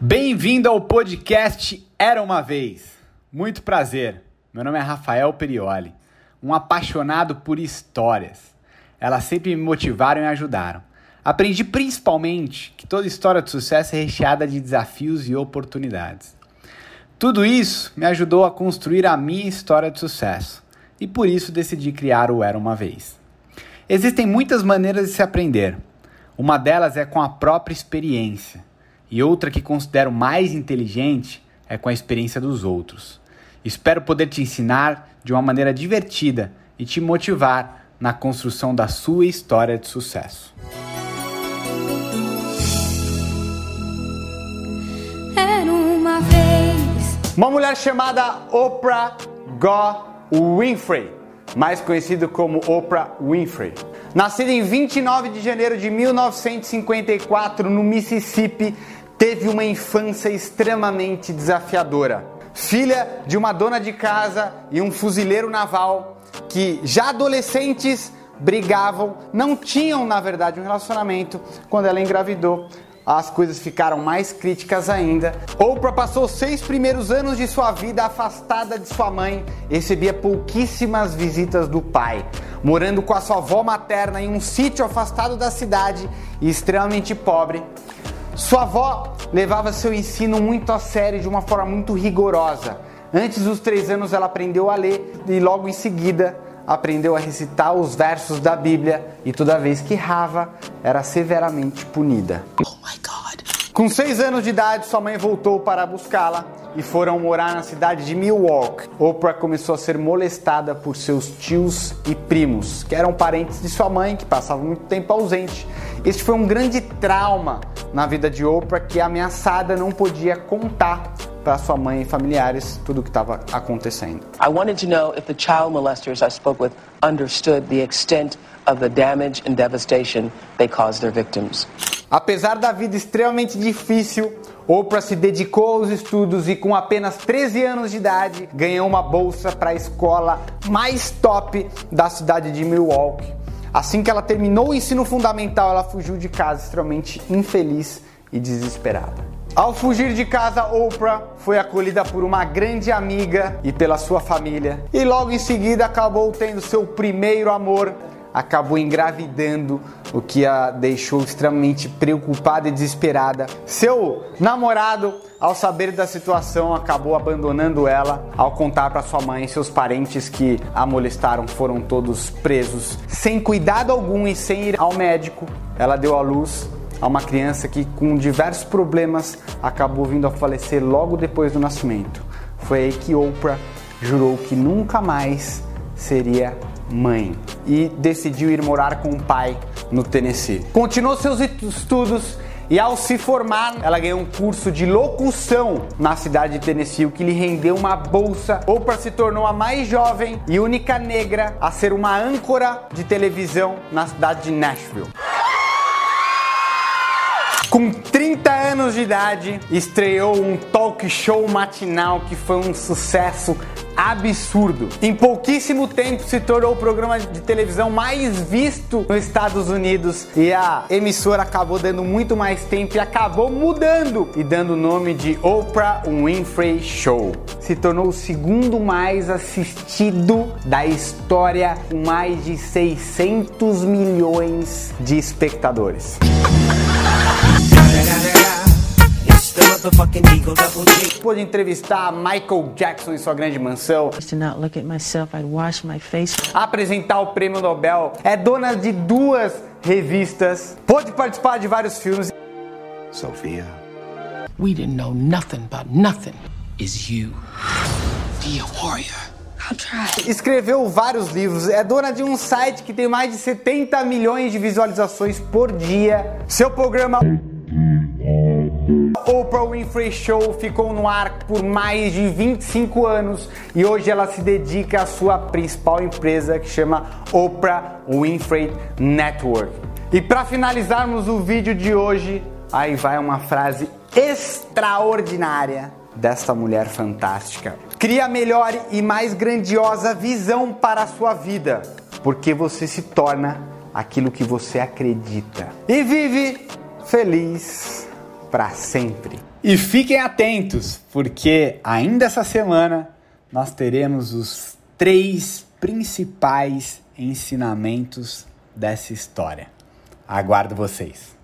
Bem-vindo ao podcast Era uma Vez. Muito prazer. Meu nome é Rafael Perioli, um apaixonado por histórias. Elas sempre me motivaram e ajudaram. Aprendi principalmente que toda história de sucesso é recheada de desafios e oportunidades. Tudo isso me ajudou a construir a minha história de sucesso e por isso decidi criar o Era uma Vez. Existem muitas maneiras de se aprender. Uma delas é com a própria experiência e outra que considero mais inteligente é com a experiência dos outros. Espero poder te ensinar de uma maneira divertida e te motivar na construção da sua história de sucesso. Era uma vez. Uma mulher chamada Oprah Winfrey, mais conhecido como Oprah Winfrey. Nascida em 29 de janeiro de 1954 no Mississippi, teve uma infância extremamente desafiadora. Filha de uma dona de casa e um fuzileiro naval que já adolescentes brigavam, não tinham na verdade um relacionamento quando ela engravidou. As coisas ficaram mais críticas ainda. Oprah passou seis primeiros anos de sua vida afastada de sua mãe, recebia pouquíssimas visitas do pai, morando com a sua avó materna em um sítio afastado da cidade e extremamente pobre. Sua avó levava seu ensino muito a sério de uma forma muito rigorosa. Antes dos três anos, ela aprendeu a ler e logo em seguida aprendeu a recitar os versos da Bíblia e toda vez que errava era severamente punida. Oh Com seis anos de idade, sua mãe voltou para buscá-la e foram morar na cidade de Milwaukee. Oprah começou a ser molestada por seus tios e primos, que eram parentes de sua mãe, que passavam muito tempo ausente. Este foi um grande trauma na vida de Oprah, que ameaçada não podia contar para sua mãe e familiares tudo o que estava acontecendo. I wanted to know if the child molesters I spoke with understood the extent of the damage and devastation they caused their victims. Apesar da vida extremamente difícil, Oprah se dedicou aos estudos e com apenas 13 anos de idade ganhou uma bolsa para a escola mais top da cidade de Milwaukee. Assim que ela terminou o ensino fundamental, ela fugiu de casa extremamente infeliz e desesperada. Ao fugir de casa, Oprah foi acolhida por uma grande amiga e pela sua família, e logo em seguida acabou tendo seu primeiro amor acabou engravidando, o que a deixou extremamente preocupada e desesperada. Seu namorado, ao saber da situação, acabou abandonando ela. Ao contar para sua mãe, seus parentes que a molestaram foram todos presos, sem cuidado algum e sem ir ao médico. Ela deu à luz a uma criança que, com diversos problemas, acabou vindo a falecer logo depois do nascimento. Foi aí que Oprah jurou que nunca mais seria mãe e decidiu ir morar com o pai no Tennessee. Continuou seus estudos e ao se formar, ela ganhou um curso de locução na cidade de Tennessee, o que lhe rendeu uma bolsa. Oprah se tornou a mais jovem e única negra a ser uma âncora de televisão na cidade de Nashville. Com 30 anos de idade, estreou um talk show matinal que foi um sucesso absurdo. Em pouquíssimo tempo se tornou o programa de televisão mais visto nos Estados Unidos e a emissora acabou dando muito mais tempo e acabou mudando e dando o nome de Oprah Winfrey Show. Se tornou o segundo mais assistido da história com mais de 600 milhões de espectadores. Pôde entrevistar Michael Jackson em sua grande mansão. myself. Apresentar o prêmio Nobel. É dona de duas revistas. Pôde participar de vários filmes. Sophia, we didn't know nothing about nothing. Is you. Be a warrior. I'll try. Escreveu vários livros. É dona de um site que tem mais de 70 milhões de visualizações por dia. Seu programa. Oprah Winfrey Show ficou no ar por mais de 25 anos e hoje ela se dedica à sua principal empresa que chama Oprah Winfrey Network. E para finalizarmos o vídeo de hoje, aí vai uma frase extraordinária desta mulher fantástica. Cria a melhor e mais grandiosa visão para a sua vida, porque você se torna aquilo que você acredita. E vive feliz para sempre. E fiquem atentos, porque ainda essa semana nós teremos os três principais ensinamentos dessa história. Aguardo vocês.